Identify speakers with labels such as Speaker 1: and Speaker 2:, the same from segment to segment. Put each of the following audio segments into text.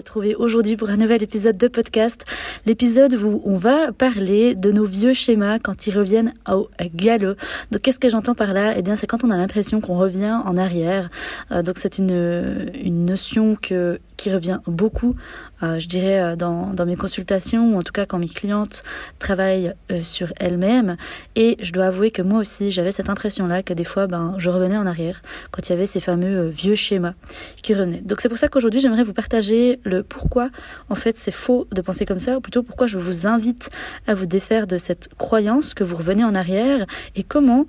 Speaker 1: Retrouver aujourd'hui pour un nouvel épisode de podcast. L'épisode où on va parler de nos vieux schémas quand ils reviennent au galop. Donc qu'est-ce que j'entends par là? Eh bien c'est quand on a l'impression qu'on revient en arrière. Euh, donc c'est une, une notion que qui revient beaucoup, euh, je dirais, euh, dans, mes consultations, ou en tout cas quand mes clientes travaillent euh, sur elles-mêmes. Et je dois avouer que moi aussi, j'avais cette impression-là que des fois, ben, je revenais en arrière quand il y avait ces fameux vieux schémas qui revenaient. Donc c'est pour ça qu'aujourd'hui, j'aimerais vous partager le pourquoi, en fait, c'est faux de penser comme ça, ou plutôt pourquoi je vous invite à vous défaire de cette croyance que vous revenez en arrière et comment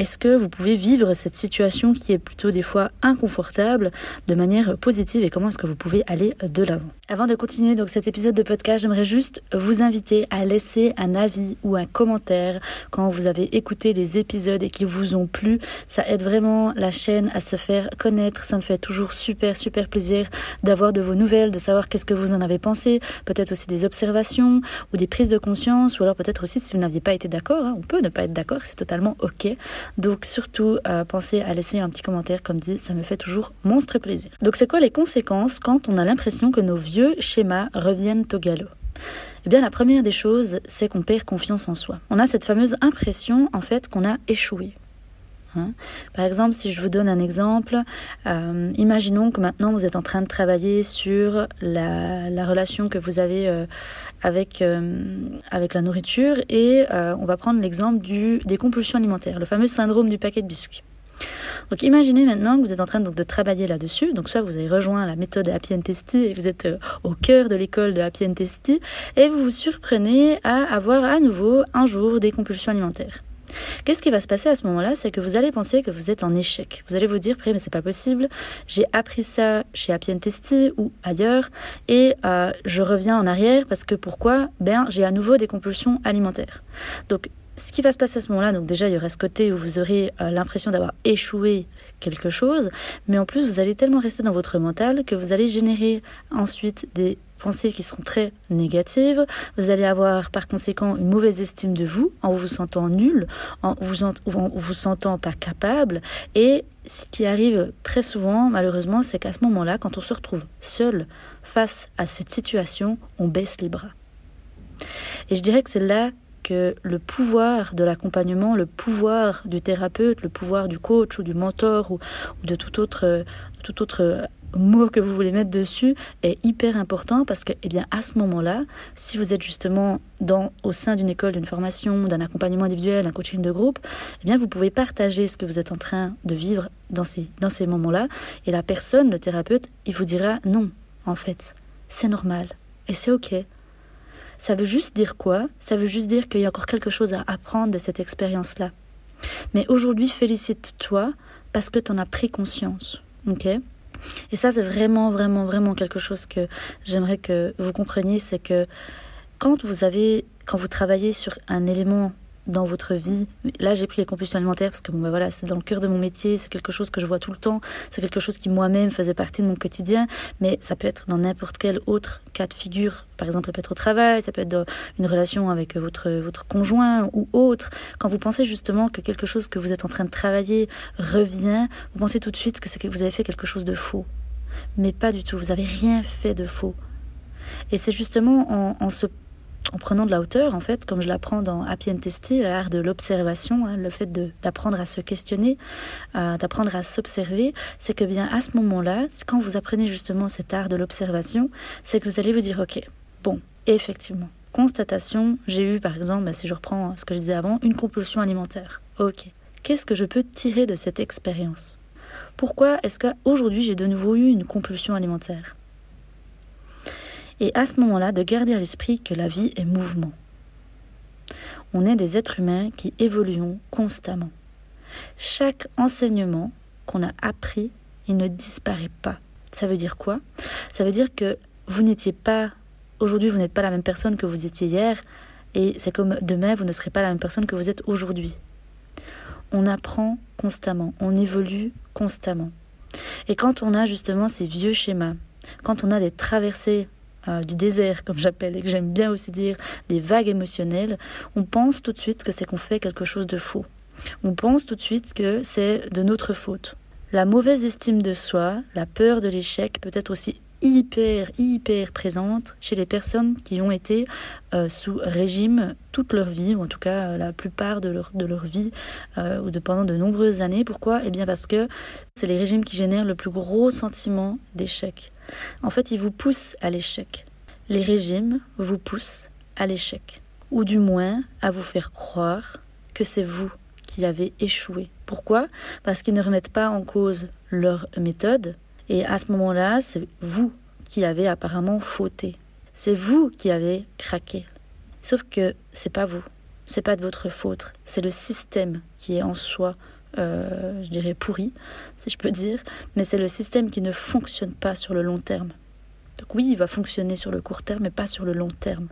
Speaker 1: est-ce que vous pouvez vivre cette situation qui est plutôt des fois inconfortable de manière positive et comment est-ce que vous pouvez aller de l'avant? Avant de continuer donc cet épisode de podcast, j'aimerais juste vous inviter à laisser un avis ou un commentaire quand vous avez écouté les épisodes et qui vous ont plu. Ça aide vraiment la chaîne à se faire connaître. Ça me fait toujours super super plaisir d'avoir de vos nouvelles, de savoir qu'est-ce que vous en avez pensé, peut-être aussi des observations ou des prises de conscience ou alors peut-être aussi si vous n'aviez pas été d'accord, hein, on peut ne pas être d'accord, c'est totalement ok. Donc surtout, euh, pensez à laisser un petit commentaire, comme dit, ça me fait toujours monstre plaisir. Donc c'est quoi les conséquences quand on a l'impression que nos vieux schémas reviennent au galop? Eh bien, la première des choses, c'est qu'on perd confiance en soi. On a cette fameuse impression, en fait, qu'on a échoué. Hein. Par exemple, si je vous donne un exemple, euh, imaginons que maintenant vous êtes en train de travailler sur la, relation que vous avez euh, avec, euh, avec la nourriture et on va prendre l'exemple des compulsions alimentaires, le fameux syndrome du paquet de biscuits. Donc imaginez maintenant que vous êtes en train donc, de travailler là-dessus. Donc soit vous avez rejoint la méthode Happy and Testy et vous êtes au cœur de l'école de Happy and Testy et vous vous surprenez à avoir à nouveau un jour des compulsions alimentaires. Qu'est-ce qui va se passer à ce moment-là C'est que vous allez penser que vous êtes en échec. Vous allez vous dire, mais c'est pas possible. J'ai appris ça chez Happy Testy ou ailleurs et euh, je reviens en arrière parce que pourquoi? Ben, j'ai à nouveau des compulsions alimentaires. Donc, ce qui va se passer à ce moment-là, donc déjà il y aura ce côté où vous aurez euh, l'impression d'avoir échoué quelque chose, mais en plus vous allez tellement rester dans votre mental que vous allez générer ensuite des pensées qui seront très négatives. Vous allez avoir par conséquent une mauvaise estime de vous, en vous sentant nul, en vous, en, vous sentant pas capable. Et ce qui arrive très souvent, malheureusement, c'est qu'à ce moment-là, quand on se retrouve seul face à cette situation, on baisse les bras. Et je dirais que c'est là le pouvoir de l'accompagnement, le pouvoir du thérapeute, le pouvoir du coach ou du mentor ou, de tout autre, tout autre mot que vous voulez mettre dessus est hyper important parce que, eh bien, à ce moment-là, si vous êtes justement dans, au sein d'une école, d'une formation, d'un accompagnement individuel, un coaching de groupe, eh bien, vous pouvez partager ce que vous êtes en train de vivre dans ces, dans ces moments-là. Et la personne, le thérapeute, il vous dira non, en fait, c'est normal et c'est OK. Ça veut juste dire quoi? Ça veut juste dire qu'il y a encore quelque chose à apprendre de cette expérience-là. Mais aujourd'hui, félicite-toi parce que tu en as pris conscience. OK? Et ça, c'est vraiment, vraiment, vraiment quelque chose que j'aimerais que vous compreniez, c'est que quand vous avez, quand vous travaillez sur un élément dans votre vie. Là, j'ai pris les compulsions alimentaires parce que bon, ben voilà, c'est dans le cœur de mon métier, c'est quelque chose que je vois tout le temps, c'est quelque chose qui moi-même faisait partie de mon quotidien, mais ça peut être dans n'importe quel autre cas de figure. Par exemple, ça peut être au travail, ça peut être dans une relation avec votre, votre conjoint ou autre. Quand vous pensez justement que quelque chose que vous êtes en train de travailler revient, vous pensez tout de suite que c'est que vous avez fait quelque chose de faux. Mais pas du tout, vous n'avez rien fait de faux. Et c'est justement en, en se en prenant de la hauteur, en fait, comme je l'apprends dans Happy and Testy, l'art de l'observation, hein, le fait d'apprendre à se questionner, d'apprendre à s'observer, c'est que bien à ce moment-là, quand vous apprenez justement cet art de l'observation, c'est que vous allez vous dire, ok, bon, effectivement, constatation, j'ai eu par exemple, bah, si je reprends ce que je disais avant, une compulsion alimentaire. Ok, qu'est-ce que je peux tirer de cette expérience? Pourquoi est-ce qu'aujourd'hui j'ai de nouveau eu une compulsion alimentaire? Et à ce moment-là de garder à l'esprit que la vie est mouvement. On est des êtres humains qui évoluons constamment. Chaque enseignement qu'on a appris, il ne disparaît pas. Ça veut dire quoi? Ça veut dire que vous n'étiez pas aujourd'hui vous n'êtes pas la même personne que vous étiez hier, et c'est comme demain vous ne serez pas la même personne que vous êtes aujourd'hui. On apprend constamment, on évolue constamment. Et quand on a justement ces vieux schémas, quand on a des traversées euh, du désert, comme j'appelle, et que j'aime bien aussi dire des vagues émotionnelles, on pense tout de suite que c'est qu'on fait quelque chose de faux. On pense tout de suite que c'est de notre faute. La mauvaise estime de soi, la peur de l'échec peut être aussi hyper, hyper présente chez les personnes qui ont été euh, sous régime toute leur vie, ou en tout cas euh, la plupart de leur, de leur vie, ou de pendant de nombreuses années. Pourquoi? Eh bien parce que c'est les régimes qui génèrent le plus gros sentiment d'échec. En fait, ils vous poussent à l'échec. Les régimes vous poussent à l'échec, ou du moins à vous faire croire que c'est vous qui avez échoué. Pourquoi? Parce qu'ils ne remettent pas en cause leur méthode, et à ce moment-là, c'est vous qui avez apparemment fauté. C'est vous qui avez craqué. Sauf que c'est pas vous, c'est pas de votre faute, c'est le système qui est en soi euh, je dirais pourri, si je peux dire, mais c'est le système qui ne fonctionne pas sur le long terme. Donc oui, il va fonctionner sur le court terme, mais pas sur le long terme.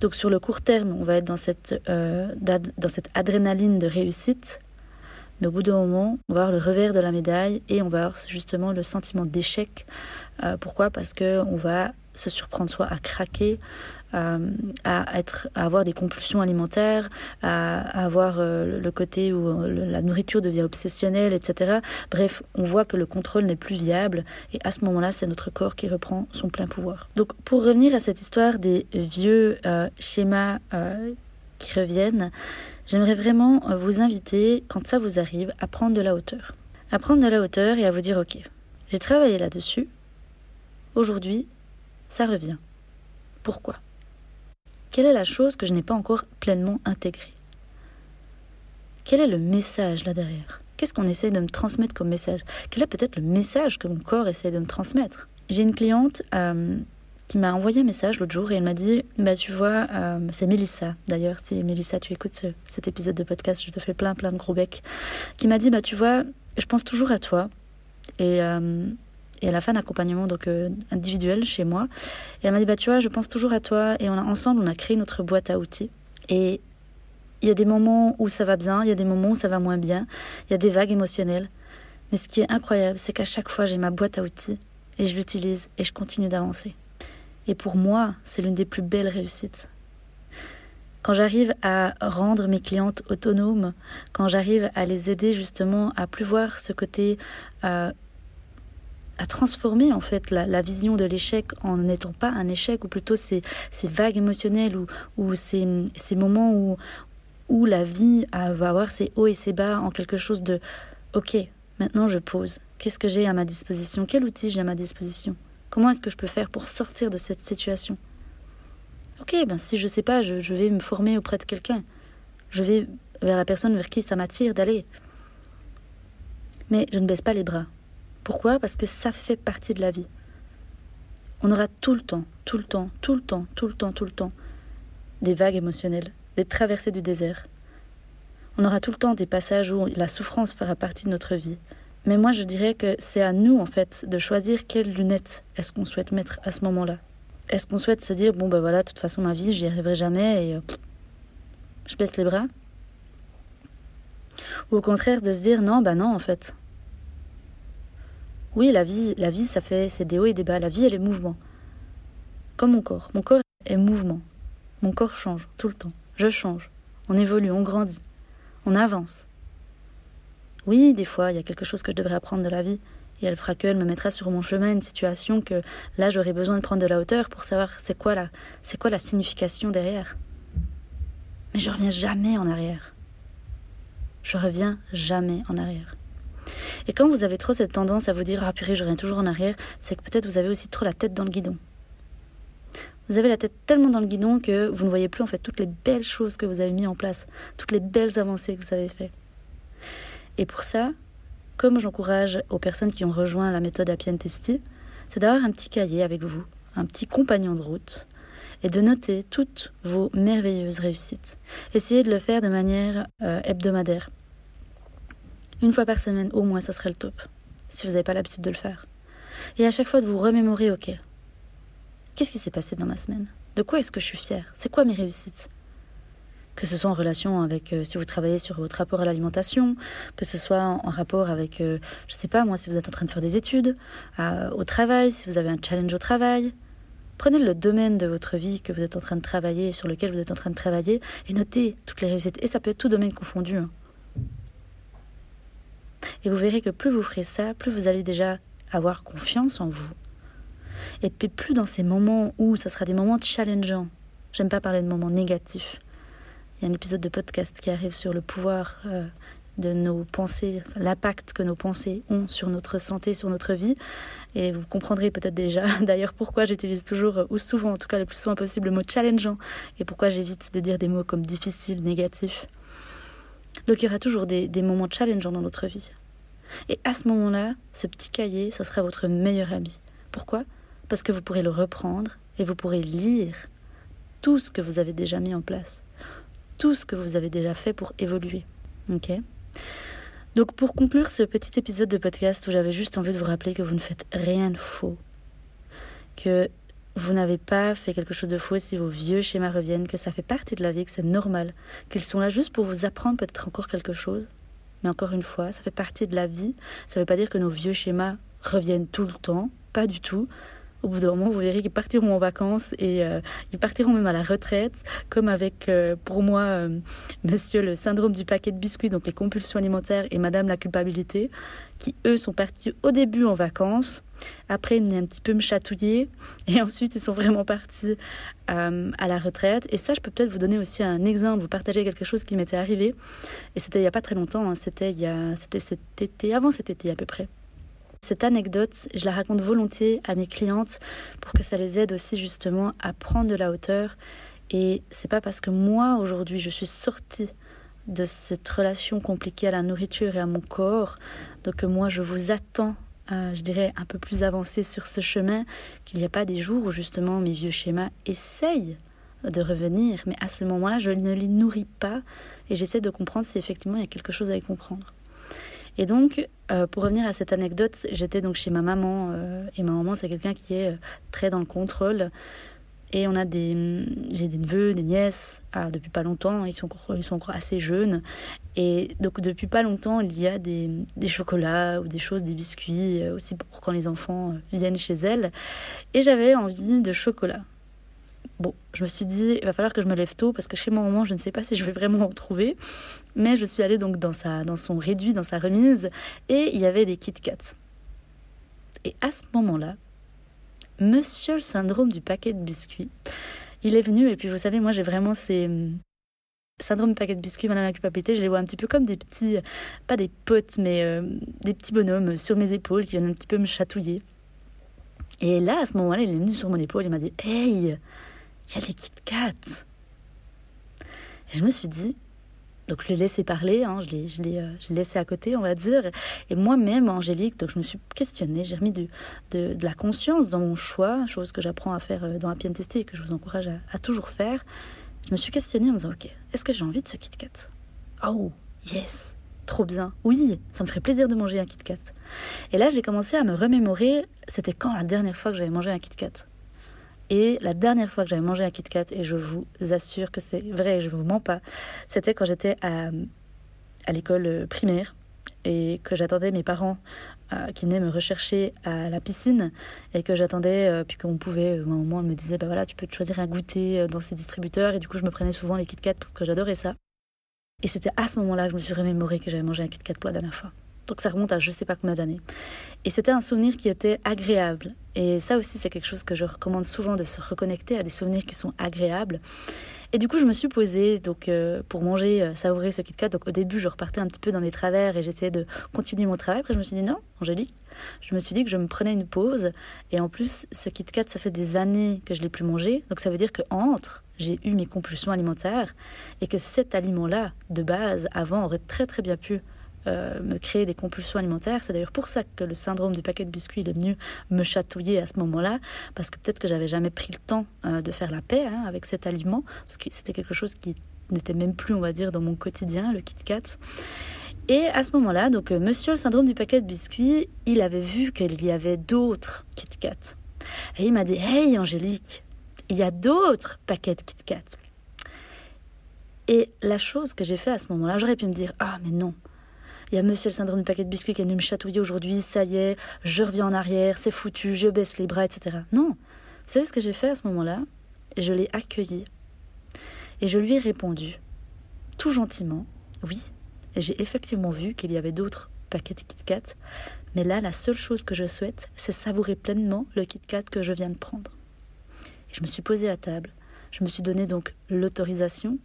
Speaker 1: Donc sur le court terme, on va être dans cette, euh, dans cette adrénaline de réussite, mais au bout d'un moment, on va avoir le revers de la médaille et on va avoir justement le sentiment d'échec. Euh, pourquoi? Parce qu'on va se surprendre soit à craquer, euh, à, être, à avoir des compulsions alimentaires, à, avoir euh, le côté où euh, la nourriture devient obsessionnelle, etc. Bref, on voit que le contrôle n'est plus viable et à ce moment-là, c'est notre corps qui reprend son plein pouvoir. Donc, pour revenir à cette histoire des vieux schémas qui reviennent, j'aimerais vraiment vous inviter, quand ça vous arrive, à prendre de la hauteur. À prendre de la hauteur et à vous dire, ok, j'ai travaillé là-dessus. Aujourd'hui, ça revient. Pourquoi? Quelle est la chose que je n'ai pas encore pleinement intégrée? Quel est le message là derrière? Qu'est-ce qu'on essaie de me transmettre comme message? Quel est peut-être le message que mon corps essaie de me transmettre? J'ai une cliente euh, qui m'a envoyé un message l'autre jour et elle m'a dit bah tu vois euh, c'est Mélissa d'ailleurs. Si Mélissa tu écoutes cet épisode de podcast je te fais plein plein de gros becs qui m'a dit bah tu vois je pense toujours à toi. Et euh, et elle a fait un accompagnement donc euh, individuel chez moi. Et elle m'a dit bah tu vois, je pense toujours à toi et on a ensemble on a créé notre boîte à outils. Et il y a des moments où ça va bien, il y a des moments où ça va moins bien, il y a des vagues émotionnelles. Mais ce qui est incroyable, c'est qu'à chaque fois j'ai ma boîte à outils et je l'utilise et je continue d'avancer. Et pour moi, c'est l'une des plus belles réussites. Quand j'arrive à rendre mes clientes autonomes, quand j'arrive à les aider justement à plus voir ce côté euh, à transformer en fait la, vision de l'échec en n'étant pas un échec, ou plutôt ces, vagues émotionnelles, ou, ces, moments où, la vie va avoir ses hauts et ses bas en quelque chose de ok, maintenant je pose. Qu'est-ce que j'ai à ma disposition? Quel outil j'ai à ma disposition? Comment est-ce que je peux faire pour sortir de cette situation? Ok, ben si je sais pas, je vais me former auprès de quelqu'un. Je vais vers la personne vers qui ça m'attire d'aller. Mais je ne baisse pas les bras. Pourquoi? Parce que ça fait partie de la vie. On aura tout le temps, tout le temps, tout le temps, tout le temps, tout le temps des vagues émotionnelles, des traversées du désert. On aura tout le temps des passages où la souffrance fera partie de notre vie. Mais moi, je dirais que c'est à nous, en fait, de choisir quelles lunettes est-ce qu'on souhaite mettre à ce moment-là. Est-ce qu'on souhaite se dire, bon, ben voilà, de toute façon, ma vie, j'y arriverai jamais et euh, je baisse les bras? Ou au contraire, de se dire, non, bah non, en fait, oui, la vie, ça fait, c'est des hauts et des bas. La vie, elle est mouvement. Comme mon corps. Mon corps est mouvement. Mon corps change tout le temps. Je change. On évolue, on grandit. On avance. Oui, des fois, il y a quelque chose que je devrais apprendre de la vie. Et elle fera qu'elle me mettra sur mon chemin une situation que là, j'aurais besoin de prendre de la hauteur pour savoir c'est quoi la, quoi la signification derrière. Mais je reviens jamais en arrière. Je reviens jamais en arrière. Et quand vous avez trop cette tendance à vous dire Ah purée, je reviens toujours en arrière, c'est que peut-être vous avez aussi trop la tête dans le guidon. Vous avez la tête tellement dans le guidon que vous ne voyez plus en fait toutes les belles choses que vous avez mis en place, toutes les belles avancées que vous avez faites. Et pour ça, comme j'encourage aux personnes qui ont rejoint la méthode Appian Testi, c'est d'avoir un petit cahier avec vous, un petit compagnon de route, et de noter toutes vos merveilleuses réussites. Essayez de le faire de manière euh, hebdomadaire. Une fois par semaine, au moins, ça serait le top, si vous n'avez pas l'habitude de le faire. Et à chaque fois de vous remémorer, ok, Qu'est-ce qui s'est passé dans ma semaine? De quoi est-ce que je suis fière? C'est quoi mes réussites? Que ce soit en relation avec euh, si vous travaillez sur votre rapport à l'alimentation, que ce soit en, rapport avec, euh, je sais pas moi, si vous êtes en train de faire des études, au travail, si vous avez un challenge au travail. Prenez le domaine de votre vie que vous êtes en train de travailler, sur lequel vous êtes en train de travailler, et notez toutes les réussites. Et ça peut être tout domaine confondu. Hein. Et vous verrez que plus vous ferez ça, plus vous allez déjà avoir confiance en vous. Et puis plus dans ces moments où ça sera des moments challengeants. J'aime pas parler de moments négatifs. Il y a un épisode de podcast qui arrive sur le pouvoir euh, de nos pensées, l'impact que nos pensées ont sur notre santé, sur notre vie. Et vous comprendrez peut-être déjà d'ailleurs pourquoi j'utilise toujours, ou souvent en tout cas le plus souvent possible, le mot challengeant et pourquoi j'évite de dire des mots comme difficile, négatif. Donc il y aura toujours des, moments challengeants dans notre vie. Et à ce moment-là, ce petit cahier, ce sera votre meilleur ami. Pourquoi? Parce que vous pourrez le reprendre et vous pourrez lire tout ce que vous avez déjà mis en place tout ce que vous avez déjà fait pour évoluer. Ok? Donc pour conclure ce petit épisode de podcast où j'avais juste envie de vous rappeler que vous ne faites rien de faux, que vous n'avez pas fait quelque chose de faux si vos vieux schémas reviennent, que ça fait partie de la vie, que c'est normal, qu'ils sont là juste pour vous apprendre peut-être encore quelque chose. Mais encore une fois, ça fait partie de la vie. Ça ne veut pas dire que nos vieux schémas reviennent tout le temps, pas du tout au bout d'un moment, vous verrez qu'ils partiront en vacances et euh, ils partiront même à la retraite, comme avec, euh, pour moi, euh, monsieur le syndrome du paquet de biscuits, donc les compulsions alimentaires, et madame la culpabilité, qui, eux, sont partis au début en vacances. Après, ils venaient un petit peu me chatouiller. Et ensuite, ils sont vraiment partis à la retraite. Et ça, je peux peut-être vous donner aussi un exemple, vous partager quelque chose qui m'était arrivé. Et c'était il n'y a pas très longtemps, hein. c'était il y a, c'était cet été, avant cet été à peu près. Cette anecdote, je la raconte volontiers à mes clientes pour que ça les aide aussi justement à prendre de la hauteur. Et c'est pas parce que moi aujourd'hui je suis sortie de cette relation compliquée à la nourriture et à mon corps, donc moi je vous attends, je dirais un peu plus avancé sur ce chemin, qu'il n'y a pas des jours où justement mes vieux schémas essayent de revenir, mais à ce moment-là je ne les nourris pas et j'essaie de comprendre si effectivement il y a quelque chose à y comprendre. Et donc, euh, pour revenir à cette anecdote, j'étais donc chez ma maman, euh, et ma maman, c'est quelqu'un qui est euh, très dans le contrôle. Et on a des, j'ai des neveux, des nièces, ah, depuis pas longtemps, ils sont, encore, ils sont encore assez jeunes. Et donc, depuis pas longtemps, il y a des, des chocolats ou des choses, des biscuits, aussi pour quand les enfants viennent chez elles. Et j'avais envie de chocolat. Bon, je me suis dit, il va falloir que je me lève tôt parce que chez mon maman, je ne sais pas si je vais vraiment en trouver. Mais je suis allée donc dans, sa, dans son réduit, dans sa remise, et il y avait des Kit Kats. Et à ce moment-là, monsieur le syndrome du paquet de biscuits, il est venu, et puis vous savez, moi j'ai vraiment ces. Hum, syndrome paquet de biscuits, madame la culpabilité, je les vois un petit peu comme des petits, pas des potes, mais euh, des petits bonhommes sur mes épaules qui viennent un petit peu me chatouiller. Et là, à ce moment-là, il est venu sur mon épaule, il m'a dit Hey, il y a des Kit Kats. Et je me suis dit, donc je l'ai laissé parler, hein, je l'ai, je, l'ai, euh, laissé à côté, on va dire. Et moi-même, Angélique, donc je me suis questionnée, j'ai remis de, de, la conscience dans mon choix, chose que j'apprends à faire euh, dans Happy Testé et que je vous encourage à, à, toujours faire. Je me suis questionnée en me disant, ok, est-ce que j'ai envie de ce Kit Kat? Oh, yes, trop bien. Oui, ça me ferait plaisir de manger un Kit Kat. Et là, j'ai commencé à me remémorer, c'était quand la dernière fois que j'avais mangé un Kit Kat? Et la dernière fois que j'avais mangé un Kit Kat, et je vous assure que c'est vrai, je ne vous mens pas, c'était quand j'étais à, à l'école primaire et que j'attendais mes parents euh, qui venaient me rechercher à la piscine et que j'attendais, euh, puis qu'on pouvait, euh, un moment, elle me disait, bah voilà, tu peux te choisir un goûter dans ces distributeurs, et du coup, je me prenais souvent les Kit Kat parce que j'adorais ça. Et c'était à ce moment-là que je me suis remémoré que j'avais mangé un Kit Kat pour la dernière fois. Donc ça remonte à je sais pas combien d'années. Et c'était un souvenir qui était agréable. Et ça aussi, c'est quelque chose que je recommande souvent de se reconnecter à des souvenirs qui sont agréables. Et du coup, je me suis posée donc euh, pour manger, euh, savourer ce Kit Kat. Donc au début, je repartais un petit peu dans mes travers et j'essayais de continuer mon travail. Après, je me suis dit non, Angélique. Je me suis dit que je me prenais une pause. Et en plus, ce Kit Kat, ça fait des années que je l'ai plus mangé. Donc ça veut dire que entre, j'ai eu mes compulsions alimentaires et que cet aliment-là, de base, avant, aurait très très bien pu euh, me créer des compulsions alimentaires. C'est d'ailleurs pour ça que le syndrome du paquet de biscuits est venu me chatouiller à ce moment-là, parce que peut-être que j'avais jamais pris le temps euh, de faire la paix hein, avec cet aliment, parce que c'était quelque chose qui n'était même plus, on va dire, dans mon quotidien, le Kit Kat. Et à ce moment-là, donc euh, monsieur le syndrome du paquet de biscuits, il avait vu qu'il y avait d'autres Kit Kat. Et il m'a dit Hey Angélique, il y a d'autres paquets de Kit Kat. Et la chose que j'ai fait à ce moment-là, j'aurais pu me dire Ah, mais non, il y a monsieur le syndrome du paquet de biscuits qui est venu me chatouiller aujourd'hui, ça y est, je reviens en arrière, c'est foutu, je baisse les bras, etc. Non. Vous savez ce que j'ai fait à ce moment-là? Je l'ai accueilli. Et je lui ai répondu, tout gentiment, oui, j'ai effectivement vu qu'il y avait d'autres paquets de Kit Kat, mais là, la seule chose que je souhaite, c'est savourer pleinement le Kit Kat que je viens de prendre. Et je me suis posée à table, je me suis donné donc l'autorisation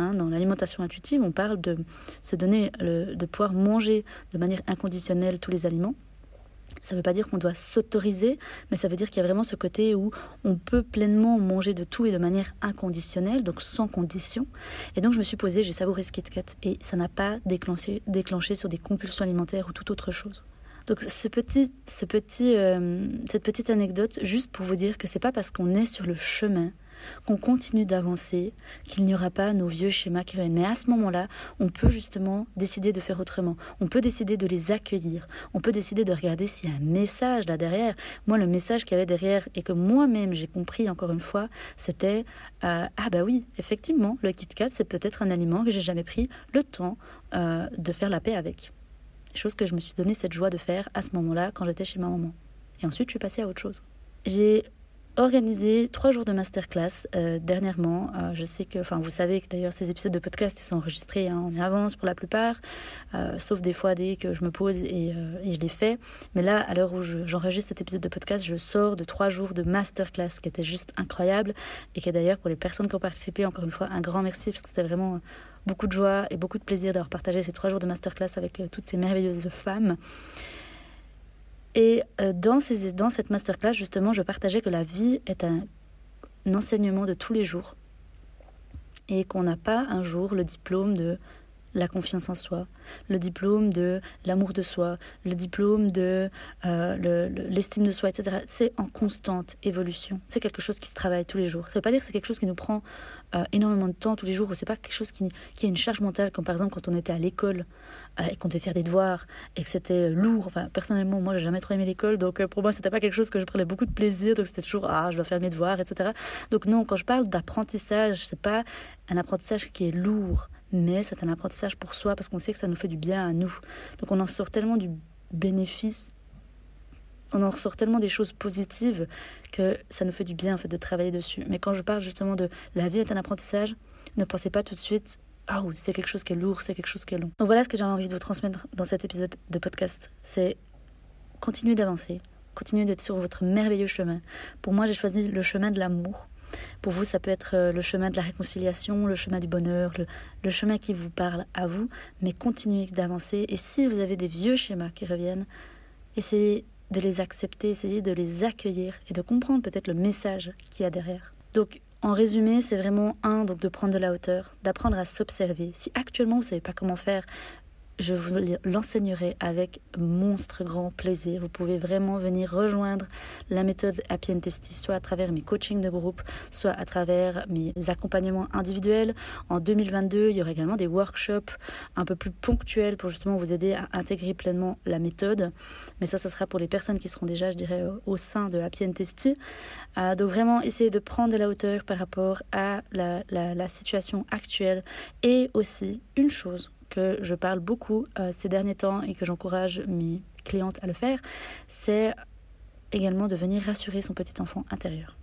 Speaker 1: Hein, dans l'alimentation intuitive, on parle de se donner, de pouvoir manger de manière inconditionnelle tous les aliments. Ça ne veut pas dire qu'on doit s'autoriser, mais ça veut dire qu'il y a vraiment ce côté où on peut pleinement manger de tout et de manière inconditionnelle, donc sans condition. Et donc je me suis posée, j'ai savouré ce KitKat et ça n'a pas déclenché, déclenché sur des compulsions alimentaires ou toute autre chose. Donc ce petit, ce petit, euh, cette petite anecdote, juste pour vous dire que c'est pas parce qu'on est sur le chemin qu'on continue d'avancer, qu'il n'y aura pas nos vieux schémas qui reviennent. Mais à ce moment-là, on peut justement décider de faire autrement. On peut décider de les accueillir. On peut décider de regarder s'il y a un message là derrière. Moi, le message qu'il y avait derrière et que moi-même j'ai compris encore une fois, c'était euh, ah bah oui, effectivement, le Kit Kat c'est peut-être un aliment que j'ai jamais pris le temps euh, de faire la paix avec. Chose que je me suis donné cette joie de faire à ce moment-là quand j'étais chez ma maman. Et ensuite, je suis passée à autre chose. J'ai organisé trois jours de masterclass euh, dernièrement. Euh, je sais que, enfin, vous savez que d'ailleurs ces épisodes de podcast ils sont enregistrés hein, en avance pour la plupart, euh, sauf des fois dès que je me pose et, et je les fais. Mais là, à l'heure où j'enregistre cet épisode de podcast, je sors de trois jours de masterclass qui était juste incroyable et qui est d'ailleurs pour les personnes qui ont participé encore une fois un grand merci parce que c'était vraiment beaucoup de joie et beaucoup de plaisir d'avoir partagé ces trois jours de masterclass avec toutes ces merveilleuses femmes. Et euh, dans, ces, dans cette masterclass, justement, je partageais que la vie est un, enseignement de tous les jours et qu'on n'a pas un jour le diplôme de la confiance en soi, le diplôme de l'amour de soi, le diplôme de euh, l'estime de soi, etc. C'est en constante évolution. C'est quelque chose qui se travaille tous les jours. Ça ne veut pas dire que c'est quelque chose qui nous prend euh, énormément de temps tous les jours, ou c'est pas quelque chose qui, a une charge mentale, comme par exemple quand on était à l'école euh, et qu'on devait faire des devoirs et que c'était lourd. Enfin, personnellement, moi, j'ai jamais trop aimé l'école, donc pour moi, c'était pas quelque chose que je prenais beaucoup de plaisir, donc c'était toujours ah, je dois faire mes devoirs, etc. Donc non, quand je parle d'apprentissage, c'est pas un apprentissage qui est lourd mais c'est un apprentissage pour soi parce qu'on sait que ça nous fait du bien à nous. Donc on en sort tellement du bénéfice, on en ressort tellement des choses positives que ça nous fait du bien en fait de travailler dessus. Mais quand je parle justement de la vie est un apprentissage, ne pensez pas tout de suite ah oui, c'est quelque chose qui est lourd, c'est quelque chose qui est long. Donc voilà ce que j'ai envie de vous transmettre dans cet épisode de podcast, c'est continuer d'avancer, continuer d'être sur votre merveilleux chemin. Pour moi, j'ai choisi le chemin de l'amour pour vous, ça peut être euh, le chemin de la réconciliation, le chemin du bonheur, le, chemin qui vous parle à vous, mais continuez d'avancer. Et si vous avez des vieux schémas qui reviennent, essayez de les accepter, essayez de les accueillir et de comprendre peut-être le message qu'il y a derrière. Donc, en résumé, c'est vraiment un, donc de prendre de la hauteur, d'apprendre à s'observer. Si actuellement vous ne savez pas comment faire, je vous l'enseignerai avec monstre grand plaisir. Vous pouvez vraiment venir rejoindre la méthode Happy and Testy, soit à travers mes coachings de groupe, soit à travers mes accompagnements individuels. En 2022, il y aura également des workshops un peu plus ponctuels pour justement vous aider à intégrer pleinement la méthode. Mais ça, ça sera pour les personnes qui seront déjà, je dirais, au sein de Happy and Testy. Euh, donc vraiment, essayer de prendre de la hauteur par rapport à la, la situation actuelle et aussi une chose que je parle beaucoup euh, ces derniers temps et que j'encourage mes clientes à le faire, c'est également de venir rassurer son petit enfant intérieur.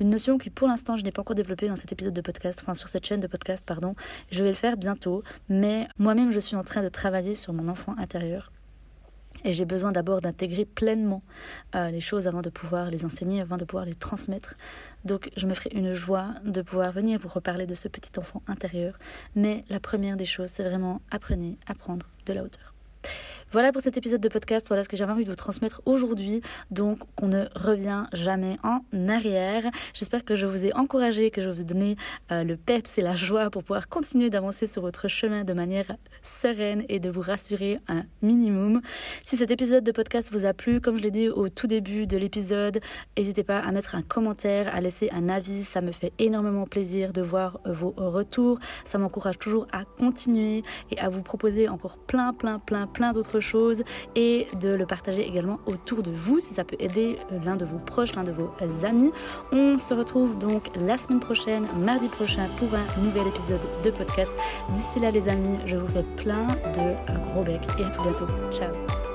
Speaker 1: Une notion qui pour l'instant je n'ai pas encore développée dans cet épisode de podcast, enfin sur cette chaîne de podcast, pardon. Je vais le faire bientôt, mais moi-même je suis en train de travailler sur mon enfant intérieur et j'ai besoin d'abord d'intégrer pleinement euh, les choses avant de pouvoir les enseigner, avant de pouvoir les transmettre. Donc je me ferai une joie de pouvoir venir vous reparler de ce petit enfant intérieur. Mais la première des choses, c'est vraiment apprenez à prendre de la hauteur. Voilà pour cet épisode de podcast. Voilà ce que j'avais envie de vous transmettre aujourd'hui. Donc, qu'on ne revient jamais en arrière. J'espère que je vous ai encouragé, que je vous ai donné euh, le peps et la joie pour pouvoir continuer d'avancer sur votre chemin de manière sereine et de vous rassurer un minimum. Si cet épisode de podcast vous a plu, comme je l'ai dit au tout début de l'épisode, n'hésitez pas à mettre un commentaire, à laisser un avis. Ça me fait énormément plaisir de voir vos retours. Ça m'encourage toujours à continuer et à vous proposer encore plein, plein, plein, plein d'autres et de le partager également autour de vous si ça peut aider l'un de vos proches, l'un de vos amis. On se retrouve donc la semaine prochaine, mardi prochain pour un nouvel épisode de podcast. D'ici là les amis, je vous fais plein de gros becs et à tout bientôt. Ciao